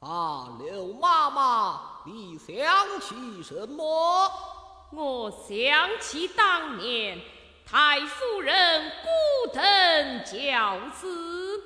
啊，刘妈妈，你想起什么？我想起当年太夫人孤等教子，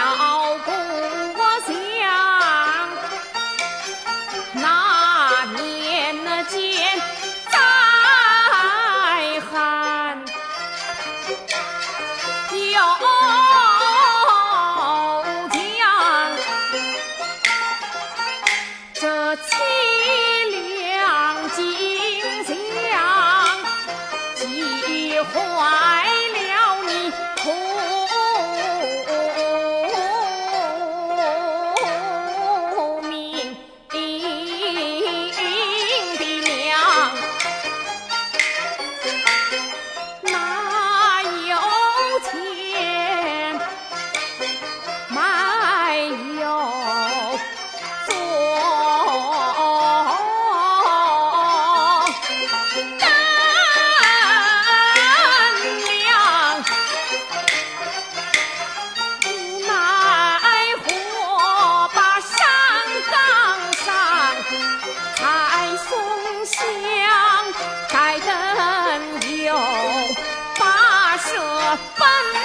小姑我想，那年那剑在寒，又将这凄凉景象，急坏。分。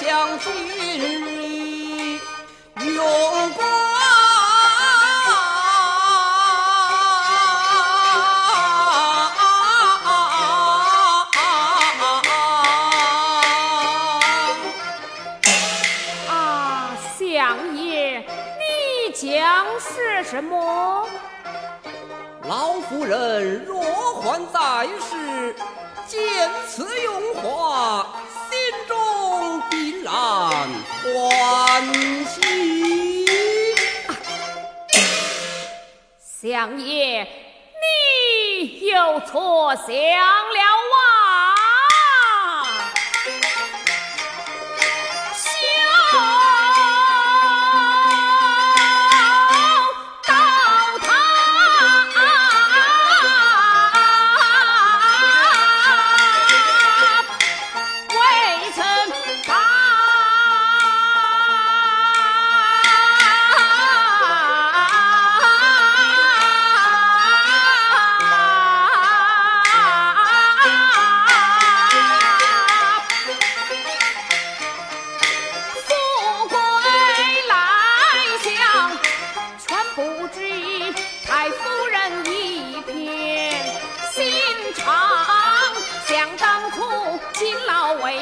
将军你勇光啊！相爷，你将是什么？老夫人若还在世，见此荣华。欢喜。相爷，你又错想了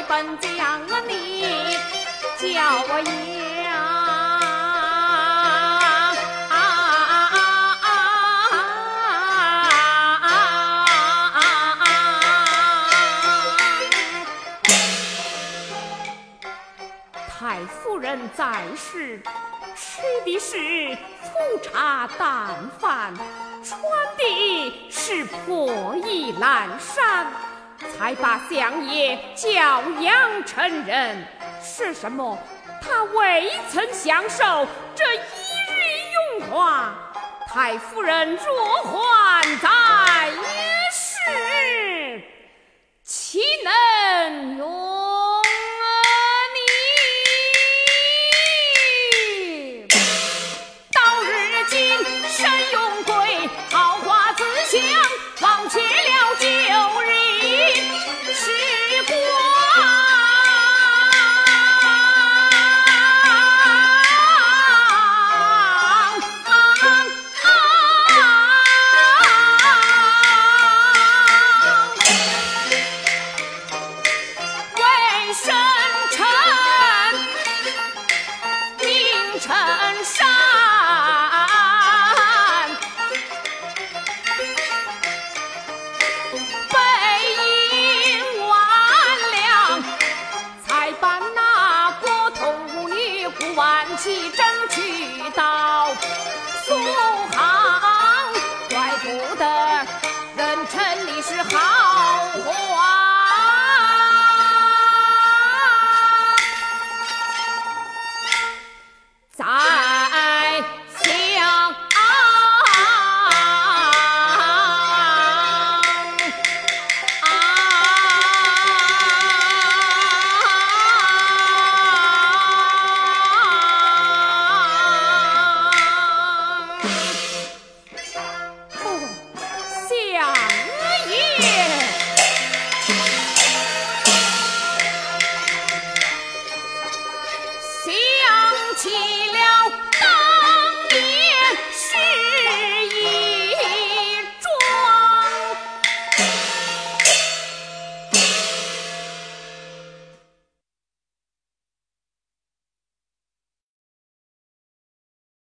本将啊你，教我养。太夫人在世，吃的是粗茶淡饭，穿的是破衣烂衫。才把相爷教养成人。是什么？他未曾享受这一日荣华。太夫人若还在也是。